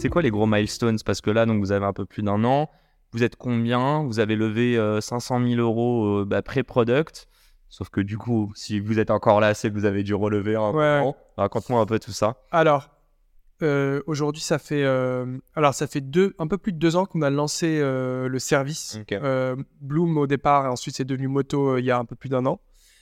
C'est quoi les gros milestones? Parce que là, donc, vous avez un peu plus d'un an. Vous êtes combien? Vous avez levé 500 000 euros euh, bah, pré-product. Sauf que du coup, si vous êtes encore là, c'est que vous avez dû relever un Ouais. peu. Raconte-moi un peu tout ça. Alors, euh, aujourd'hui, ça fait, euh, alors ça fait deux, un peu plus de deux ans qu'on a lancé euh, le service. Euh, Bloom au départ, et ensuite c'est devenu Moto euh, il y a un peu plus d'un an.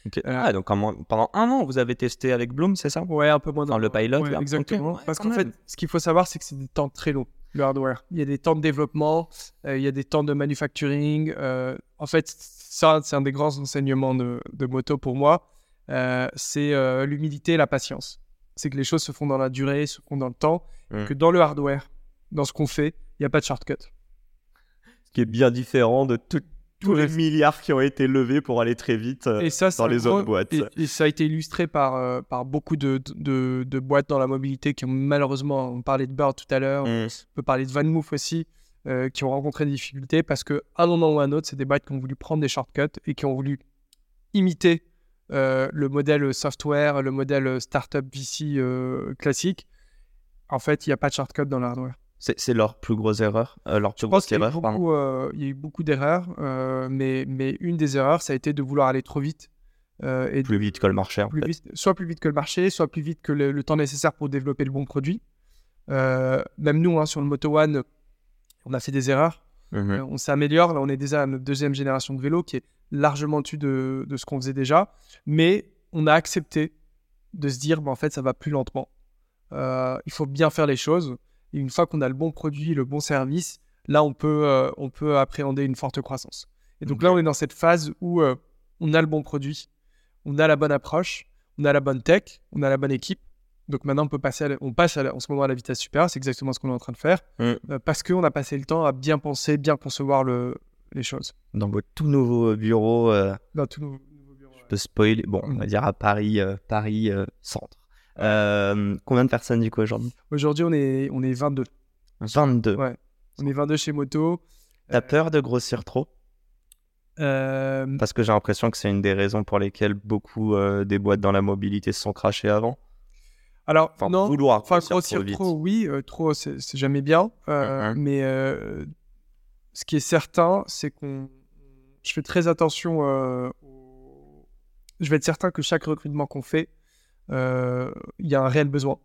Euh, Ah, donc pendant un an, vous avez testé avec Bloom, c'est ça? Ouais, un peu moins d'un Dans le pilot, Ouais, là Exactement. Parce qu'en fait, ce qu'il faut savoir, c'est que c'est des temps très longs, le hardware. Il y a des temps de développement, euh, il y a des temps de manufacturing. euh, en fait, ça, c'est un des grands enseignements de, de moto pour moi. Euh, c'est euh, l'humilité et la patience. C'est que les choses se font dans la durée, se font dans le temps, Mm. que dans le hardware, dans ce qu'on fait, il n'y a pas de shortcut. Ce qui est bien différent de tout- tous les milliards qui ont été levés pour aller très vite euh, Et ça, dans les autres boîtes. Et, et ça a été illustré par, euh, par beaucoup de, de, de boîtes dans la mobilité qui ont malheureusement, on parlait de Bird tout à l'heure, Mm. on peut parler de VanMoof aussi, euh, qui ont rencontré des difficultés parce qu'à un moment ou à un autre, c'est des boîtes qui ont voulu prendre des shortcuts et qui ont voulu imiter euh, le modèle software, le modèle startup VC classique. En fait, il n'y a pas de shortcut dans le hardware. C'est leur plus grosse erreur. euh, leur plus Je pense grosse qu'il y, a eu erreur, beaucoup, euh, il y a eu beaucoup d'erreurs, euh, mais, mais une des erreurs, ça a été de vouloir aller trop vite. et Plus vite que le marché, en plus fait. vite, soit plus vite que le marché, soit plus vite que le, le temps nécessaire pour développer le bon produit. Même nous, hein, sur le Moto One, on a fait des erreurs. Mhm. Euh, on s'améliore. Là, on est déjà à notre deuxième génération de vélo qui est largement au-dessus de, de ce qu'on faisait déjà. Mais on a accepté de se dire, bah, en fait, ça va plus lentement. Il faut bien faire les choses. Et une fois qu'on a le bon produit, le bon service, là, on peut, euh, on peut appréhender une forte croissance. Et donc là, on est dans cette phase où euh, on a le bon produit, on a la bonne approche, on a la bonne tech, on a la bonne équipe. Donc maintenant, on, peut passer à la- on passe à la- en ce moment à la vitesse supérieure. C'est exactement ce qu'on est en train de faire. Mm. Euh, parce qu'on a passé le temps à bien penser, bien concevoir le, les choses. Dans votre tout nouveau bureau, euh, Dans tous nos nouveaux bureaux, ouais. de spoiler, bon, on Mm. va dire à Paris, Paris centre. Euh, combien de personnes du coup aujourd'hui? Aujourd'hui, on est, on est 22. 22. Ouais. On est 22 chez Moto. T'as peur de grossir trop? Euh, Parce que j'ai l'impression que c'est une des raisons pour lesquelles beaucoup euh, des boîtes dans la mobilité se sont crachées avant. alors, Enfin, non. vouloir Enfin, grossir, grossir trop vite. trop, oui, euh, trop, c'est jamais bien. Euh, Mhm. Mais euh, ce qui est certain, c'est qu'on. Je fais très attention. euh, au- Je vais être certain que chaque recrutement qu'on fait, euh, il y a un réel besoin.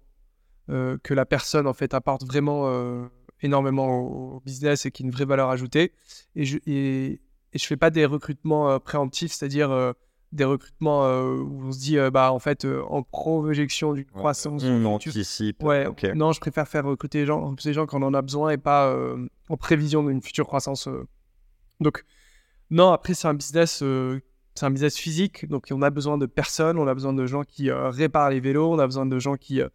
Euh, que la personne, en fait, apporte vraiment euh, énormément au, business et qui a une vraie valeur ajoutée. Et je et, et je fais pas des recrutements euh, préemptifs, c'est-à-dire euh, des recrutements euh, où on se dit, euh, bah, en fait, euh, en projection d'une croissance. On future, anticipe. Ouais, non, je préfère faire recruter les gens, ces gens quand on en a besoin et pas euh, en prévision d'une future croissance. euh. Donc, non, après, c'est un business, euh, c'est un business physique, donc on a besoin de personnes, on a besoin de gens qui euh, réparent les vélos, on a besoin de gens qui, euh,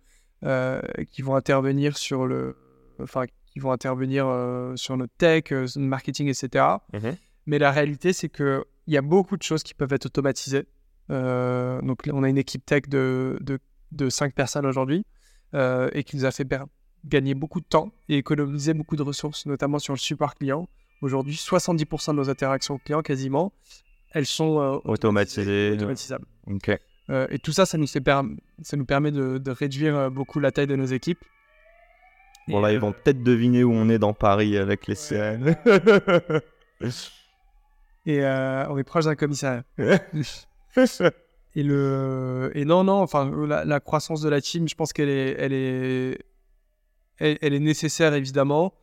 euh, qui vont intervenir sur le, enfin, qui vont intervenir euh, sur notre tech, sur notre marketing, etc. Mhm. Mais la réalité, c'est que il y a beaucoup de choses qui peuvent être automatisées. Donc, on a une équipe tech de, de, de 5 personnes aujourd'hui et qui nous a fait gagner beaucoup de temps et économiser beaucoup de ressources, notamment sur le support client. Aujourd'hui, 70% de nos interactions clients, quasiment, elles sont euh, Automatisées. automatisables. Ok. Euh, et tout ça, ça nous, ça permet de, de réduire euh, beaucoup la taille de nos équipes. Bon, là, ils vont peut-être deviner où on est dans Paris avec les CN. Et on est proche d'un commissariat. Et, le... et non, non, enfin, la, la croissance de la team, je pense qu'elle est, elle est, elle, elle est nécessaire, évidemment.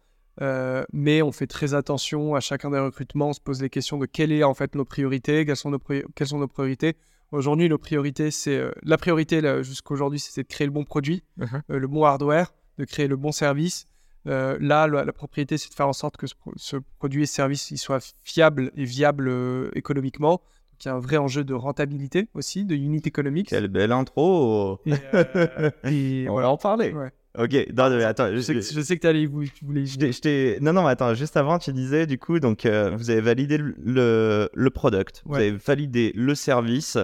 Euh, mais on fait très attention à chacun des recrutements. On se pose les questions de quelles est en fait nos priorités, quelles sont nos, pri- quelles sont nos priorités. Aujourd'hui, nos priorités, c'est euh, la priorité jusqu'aujourd'hui, c'était de créer le bon produit, Mhm. euh, le bon hardware, de créer le bon service. Là, la, la propriété, c'est de faire en sorte que ce, pro- ce produit et service il soit fiable et viable euh, économiquement. il y a un vrai enjeu de rentabilité aussi, de unit économique. Quelle belle intro Et, et On va en parler. Ouais. Ok, non, mais attends, Je sais que, je- sais que t'allais- vous, tu voulais. je je Non, non, attends, juste avant, tu disais, du coup, donc, euh, vous avez validé le, le, le product, vous avez validé le service,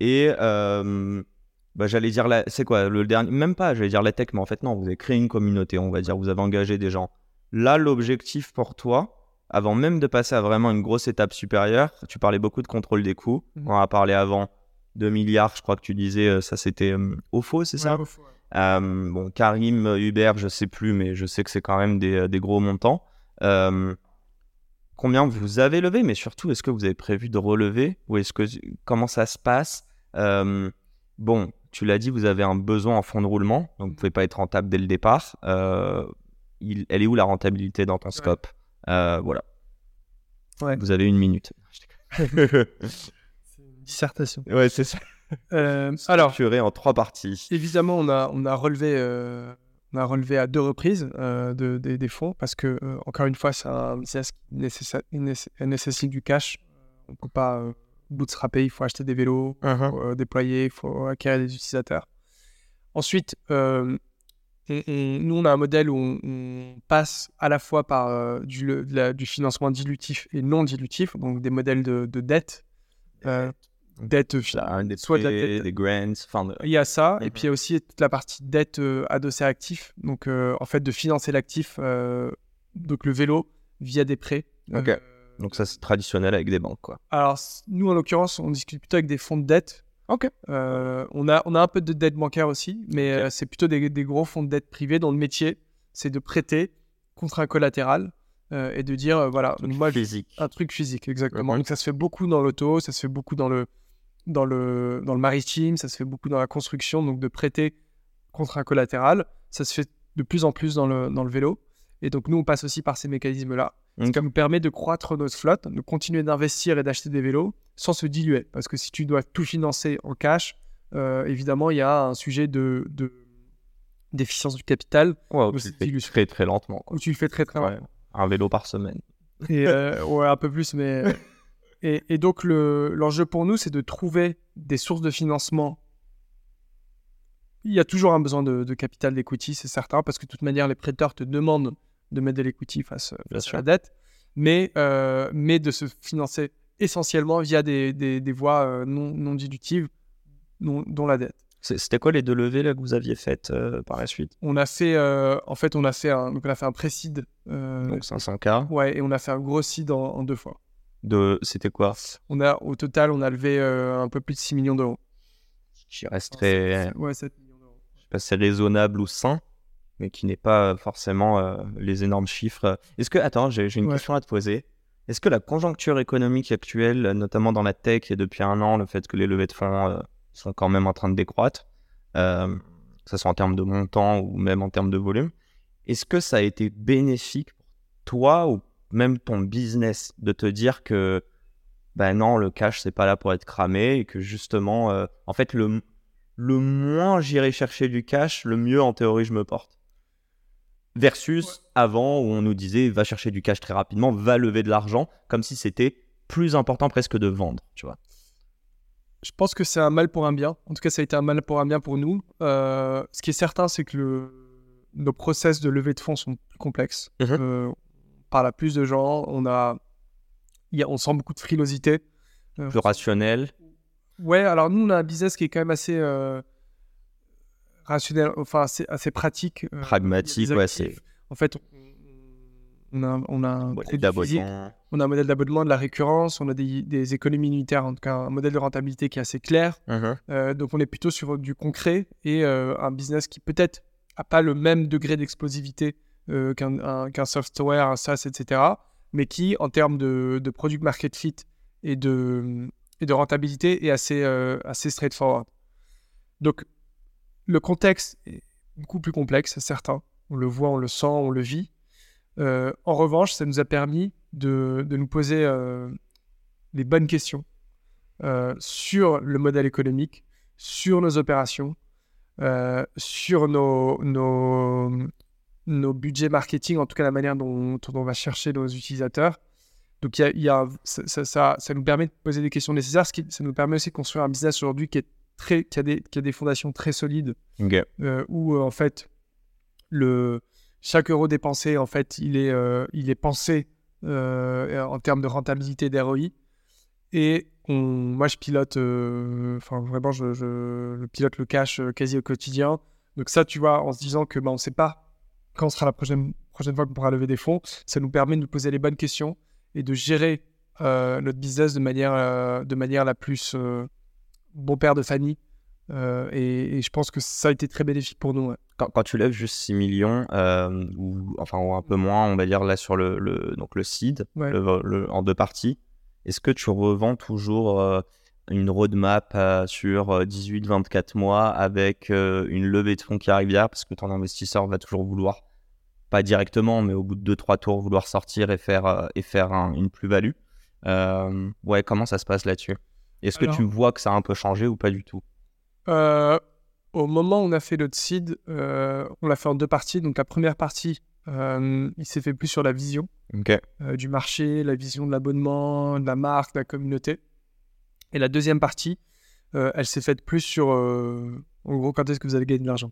et euh, bah, j'allais dire, la... c'est quoi, le dernier, même pas, j'allais dire la tech, mais en fait, non, vous avez créé une communauté, on va dire, vous avez engagé des gens. Là, l'objectif pour toi, avant même de passer à vraiment une grosse étape supérieure, tu parlais beaucoup de contrôle des coûts, Mhm. on en a parlé avant, 2 milliards, je crois que tu disais, euh, ça c'était euh, au faux, c'est ça? au ouais. Euh, bon, Karim, Hubert, je sais plus, mais je sais que c'est quand même des, euh, des gros montants. Euh, combien vous avez levé, mais surtout, est-ce que vous avez prévu de relever ou est-ce que comment ça se passe? Euh, Bon, tu l'as dit, vous avez un besoin en fonds de roulement, donc vous pouvez pas être rentable dès le départ. Il- elle est où la rentabilité dans ton scope? Voilà. Ouais. Vous avez une minute. C'est une dissertation. ouais, c'est ça. Euh, alors, en trois parties. évidemment, on a, on a relevé. euh, on a relevé à deux reprises euh, de- des- des fonds parce que, euh, encore une fois, c'est un business qui nécessite du cash. On ne peut pas bootstrapper, il faut acheter des vélos, il faut déployer, il faut acquérir des utilisateurs. Ensuite, nous, on a un modèle où on, on passe à la fois par euh, du, la- financement dilutif et non dilutif, donc des modèles de, de dette. euh, dette fi- Là, des soit de la dette- des grants, enfin, il y a ça, et Mhm. puis il y a aussi toute la partie dette euh, adossée à actif. Donc, euh, en fait, de financer l'actif, euh, donc le vélo, via des prêts. Ok. Euh, donc ça c'est traditionnel avec des banques, quoi. alors, nous, en l'occurrence, on discute plutôt avec des fonds de dette. Ok. Euh, on, a, on a un peu de dette bancaire aussi, mais euh, c'est plutôt des, des gros fonds de dette privés dont le métier, c'est de prêter contre un collatéral euh, et de dire, euh, voilà, moi, je- physique. un truc physique, exactement. Donc, ça se fait beaucoup dans l'auto, ça se fait beaucoup dans le, dans, le, dans le maritime, ça se fait beaucoup dans la construction, donc de prêter contre un collatéral. Ça se fait de plus en plus dans le, dans le vélo. Et donc, nous, on passe aussi par ces mécanismes-là. Ce qui nous permet de croître notre flotte, de continuer d'investir et d'acheter des vélos sans se diluer. Parce que si tu dois tout financer en cash, euh, évidemment, il y a un sujet de, de- d'efficience du capital Ouais, Ou tu le fais très très lentement. Où tu le fais très très Ouais, Un vélo par semaine. et euh, ouais, un peu plus, mais. Et, et donc, le- l'enjeu pour nous, c'est de trouver des sources de financement. Il y a toujours un besoin de, de capital d'equity, c'est certain, parce que de toute manière, les prêteurs te demandent de mettre de l'equity face, à la dette, mais, euh, mais de se financer essentiellement via des, des, des voies euh, non, non dilutives, non- dont la dette. C'est- C'était quoi les deux levées là, que vous aviez faites euh, par la suite? On a fait, euh, en fait, on a fait un, donc on a fait un pré-seed, euh, Donc 500K. ouais, et on a fait un gros seed en, en deux fois. De... C'était quoi? On a, au total, on a levé euh, un peu plus de 6 millions d'euros. Qui resterait, Ouais, 7 millions d'euros. je sais pas si c'est raisonnable ou sain, mais qui n'est pas forcément euh, les énormes chiffres. Est-ce que, attends, j'ai j'ai une Ouais. question à te poser. Est-ce que la conjoncture économique actuelle, notamment dans la tech et depuis un an, le fait que les levées de fonds euh, sont quand même en train de décroître, euh, que ce soit en termes de montant ou même en termes de volume, est-ce que ça a été bénéfique pour toi ou même ton business de te dire que ben non, le cash c'est pas là pour être cramé et que justement, euh, en fait, le, le moins j'irai chercher du cash, le mieux en théorie je me porte. Versus avant où on nous disait va chercher du cash très rapidement, va lever de l'argent, comme si c'était plus important presque de vendre, tu vois. Je pense que c'est un mal pour un bien. En tout cas, ça a été un mal pour un bien pour nous. Euh, ce qui est certain, c'est que le- nos process de levée de fonds sont plus complexes. Mhm. Euh, parle à plus de gens. On, a, il y a- on sent beaucoup de frilosité. Euh, Plus rationnel. Ouais, alors nous, on a un business qui est quand même assez euh, rationnel, enfin assez, assez pratique. euh, Pragmatique, ouais, actifs. En fait, on a, on a un Modèle d'abonnement. on a un modèle d'abonnement, de la récurrence, on a des, des économies unitaires, en tout cas un modèle de rentabilité qui est assez clair. Euh, donc on est plutôt sur du concret et un business qui peut-être a pas le même degré d'explosivité euh, qu'un un- qu'un software, un SaaS, etc. Mais qui, en termes de, de product market fit et de, rentabilité, est assez, euh, assez straightforward. Donc le contexte est beaucoup plus complexe, c'est certain. On le voit, on le sent, on le vit. Euh, en revanche, ça nous a permis de, nous poser euh, les bonnes questions sur le modèle économique, sur nos opérations, sur nos, nos budgets marketing, en tout cas la manière dont, dont on va chercher nos utilisateurs. Donc, y a, y a- ça, ça, ça- ça nous permet de poser des questions nécessaires. Ce qui, ça nous permet aussi de construire un business aujourd'hui qui, est très, qui, a des, qui a des fondations très solides, euh, où euh, en fait, le, chaque euro dépensé, en fait, il est, euh, il est pensé en termes de rentabilité d'ROI. Et on, moi, je pilote, enfin, vraiment, je, je- je pilote le cash quasi au quotidien. Donc, ça, tu vois, en se disant que bah, on ne sait pas quand sera la prochaine, prochaine fois qu'on pourra lever des fonds, ça nous permet de nous poser les bonnes questions et de gérer euh, notre business de manière, euh, de manière la plus euh, bon père de famille. Euh, et, et je pense que ça a été très bénéfique pour nous. ouais. Quand, quand tu lèves juste 6 millions, ou enfin ou un peu moins, on va dire là sur le, le- donc le seed, Ouais. le- le- en deux parties, est-ce que tu revends toujours une roadmap euh, sur 18-24 mois avec euh, une levée de fonds qui arrive derrière parce que ton investisseur va toujours vouloir, pas directement, mais au bout de 2-3 tours, vouloir sortir et faire, euh, et faire un- une plus-value Euh, Ouais, comment ça se passe là-dessus? Est-ce que tu vois que ça a un peu changé ou pas du tout? Euh, au moment où on a fait notre seed, euh, on l'a fait en deux parties. Donc la première partie, euh, il s'est fait plus sur la vision euh, du marché, la vision de l'abonnement, de la marque, de la communauté. Et la deuxième partie, euh, elle s'est faite plus sur, euh, en gros, quand est-ce que vous allez gagner de l'argent,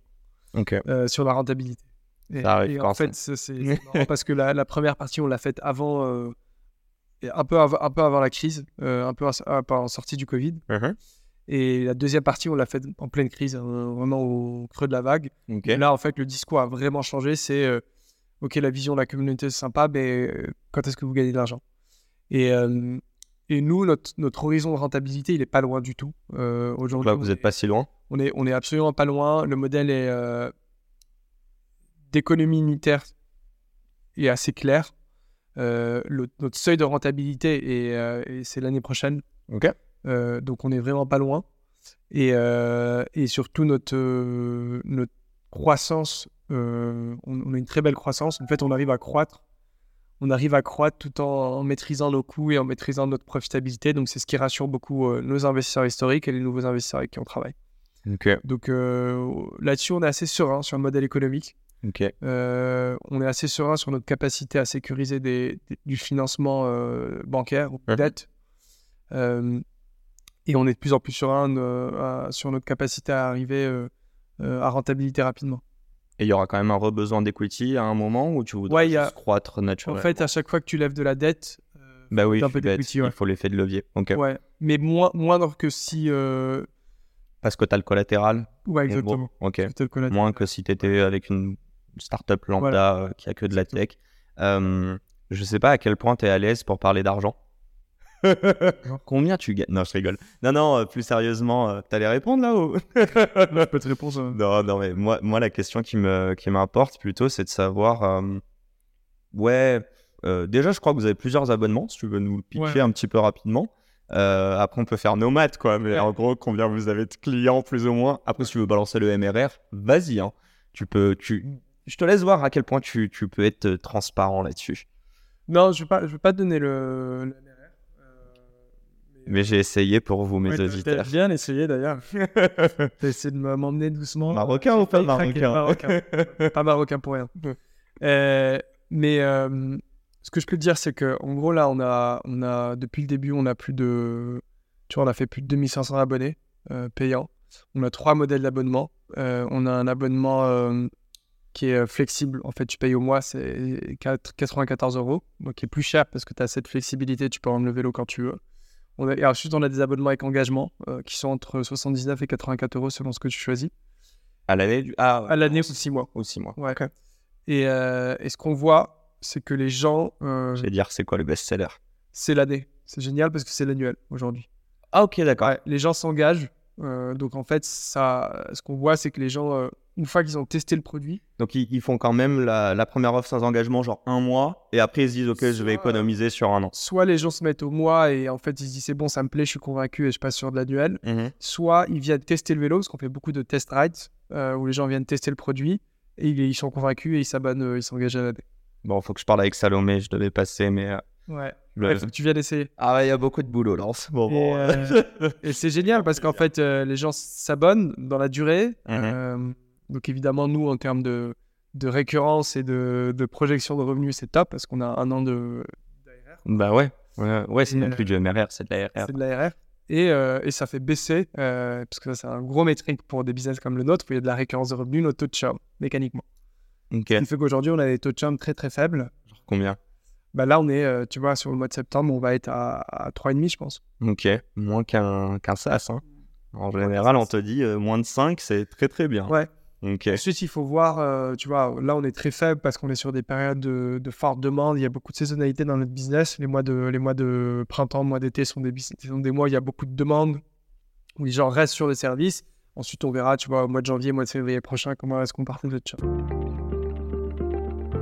euh, sur la rentabilité. Et, Ça et en fait, c'est parce que la, la première partie, on l'a faite avant, un, peu av- un peu avant la crise, un peu en, sortie du Covid. Mhm. Et la deuxième partie, on l'a faite en pleine crise, hein, vraiment au creux de la vague. Et là, en fait, le discours a vraiment changé. C'est OK, la vision de la communauté, c'est sympa, mais quand est-ce que vous gagnez de l'argent? Et, et nous, notre, notre horizon de rentabilité, il est pas loin du tout. Euh, Aujourd'hui, là, vous n'êtes pas si loin. on est, on est absolument pas loin. Le modèle est euh, d'économie unitaire est assez clair. Euh, le- notre seuil de rentabilité est, et c'est l'année prochaine. Ok. Euh, donc on est vraiment pas loin. Et, et surtout notre, notre croissance, on, on a une très belle croissance. En fait, on arrive à croître. On arrive à croître tout en, en maîtrisant nos coûts et en maîtrisant notre profitabilité. Donc c'est ce qui rassure beaucoup euh, nos investisseurs historiques et les nouveaux investisseurs avec qui on travaille. Donc euh, là-dessus, on est assez serein sur le modèle économique. Euh, on est assez serein sur notre capacité à sécuriser des, des- du financement bancaire ou dette. Et on est de plus en plus serein à- sur notre capacité à arriver à rentabilité rapidement. Et il y aura quand même un re-besoin d'equity à un moment où tu voudrais Ouais, a- croître En naturellement. fait, à chaque fois que tu lèves de la dette, euh, bah oui, un je peu suis bête. d'equity, ouais. il faut l'effet de levier. Ouais. mais moins, moindre que si. euh, Parce que tu as le collatéral. Ouais, en exactement. Ok. Moins que si tu étais avec une startup lambda euh, qui a que de la tech. Je sais pas à quel point tu es à l'aise pour parler d'argent. Combien tu gagnes? Non, je rigole. Non, non, euh, plus sérieusement, euh, t'allais répondre là ou Je peux te répondre. Non, non, mais moi, moi la question qui me qui m'importe plutôt, c'est de savoir. euh, ouais, euh, déjà, je crois que vous avez plusieurs abonnements. Si tu veux nous le Ouais. un petit peu rapidement. Euh, après, on peut faire nos maths, quoi. Mais Ouais. en gros, combien vous avez de clients, plus ou moins? Après, si tu veux balancer le MRR, vas-y. Hein. Tu peux, tu, je te laisse voir à quel point tu, tu peux être transparent là-dessus. Non, je ne vais, vais pas te donner le, le MRR. Mais j'ai essayé pour vous, mes Ouais, t'as- auditeurs. Bien essayé d'ailleurs. T'as essayé de m'emmener doucement. Marocain ou pas marocain Marocain. Pas marocain pour rien. Euh, mais euh, ce que je peux te dire, c'est que en gros là, on a, on a depuis le début, on a plus de, tu vois, on a fait plus de 2500 abonnés euh, payants. On a trois modèles d'abonnement. Euh, on a un abonnement euh, qui est flexible. En fait, tu payes au mois, c'est 4 94 euros, donc qui est plus cher parce que tu as cette flexibilité. Tu peux rendre le vélo quand tu veux. On a, et ensuite, on a des abonnements avec engagement euh, qui sont entre 79 et 84 euros selon ce que tu choisis. À l'année du. Ah, ouais. À l'année ou 6 mois. Ou six mois. Ouais. Et, euh, et ce qu'on voit, c'est que les gens, euh, Je vais dire, c'est quoi le best-seller? C'est l'année. C'est génial parce que c'est l'annuel aujourd'hui. Ah, ok, d'accord. Ouais, les gens s'engagent. euh, donc en fait, ça, ce qu'on voit, c'est que les gens, une fois qu'ils ont testé le produit, Donc, ils, ils font quand même la, la première offre sans engagement, genre un mois, et après, ils se disent, ok, je vais économiser sur un an. soit les gens se mettent au mois et en fait ils se disent c'est bon, ça me plaît, je suis convaincu et je passe sur de l'annuel. Soit ils viennent tester le vélo parce qu'on fait beaucoup de test rides euh, où les gens viennent tester le produit et ils, ils sont convaincus et ils s'abonnent, euh, ils s'engagent à l'année. Bon, faut que je parle avec Salomé, je devais passer, mais. euh, Ouais. le- faut que tu viennes essayer. Ah, ouais, il y a beaucoup de boulot là en ce moment. Et, euh, Et c'est génial parce qu'en fait, les gens s'abonnent dans la durée. Euh, donc évidemment, nous, en termes de, de récurrence et de, de projection de revenus, c'est top parce qu'on a un an de d'ARR. Bah ouais. Ouais, ouais c'est même euh, plus du MRR, c'est de l'ARR. C'est de l'ARR. Et, euh, et ça fait baisser, euh, parce que ça, c'est un gros métrique pour des business comme le nôtre, où il y a de la récurrence de revenus, notre taux de churn, mécaniquement. Ok. Ce qui fait qu'aujourd'hui, on a des taux de churn très très faibles. Combien? Bah là, on est, tu vois, sur le mois de septembre, on va être à, à 3,5, je pense. Ok. Moins qu'un qu'un SaaS. Hein. En général, on te dit euh, moins de 5, c'est très très bien. Ouais. Ensuite, il faut voir, euh, tu vois, là, on est très faible parce qu'on est sur des périodes de, forte demande. Il y a beaucoup de saisonnalité dans notre business. Les mois de, les mois de printemps, mois d'été sont des, des mois où il y a beaucoup de demandes, où les gens restent sur le service. Ensuite, on verra, tu vois, au mois de janvier, mois de février prochain, comment est-ce qu'on partait de chat.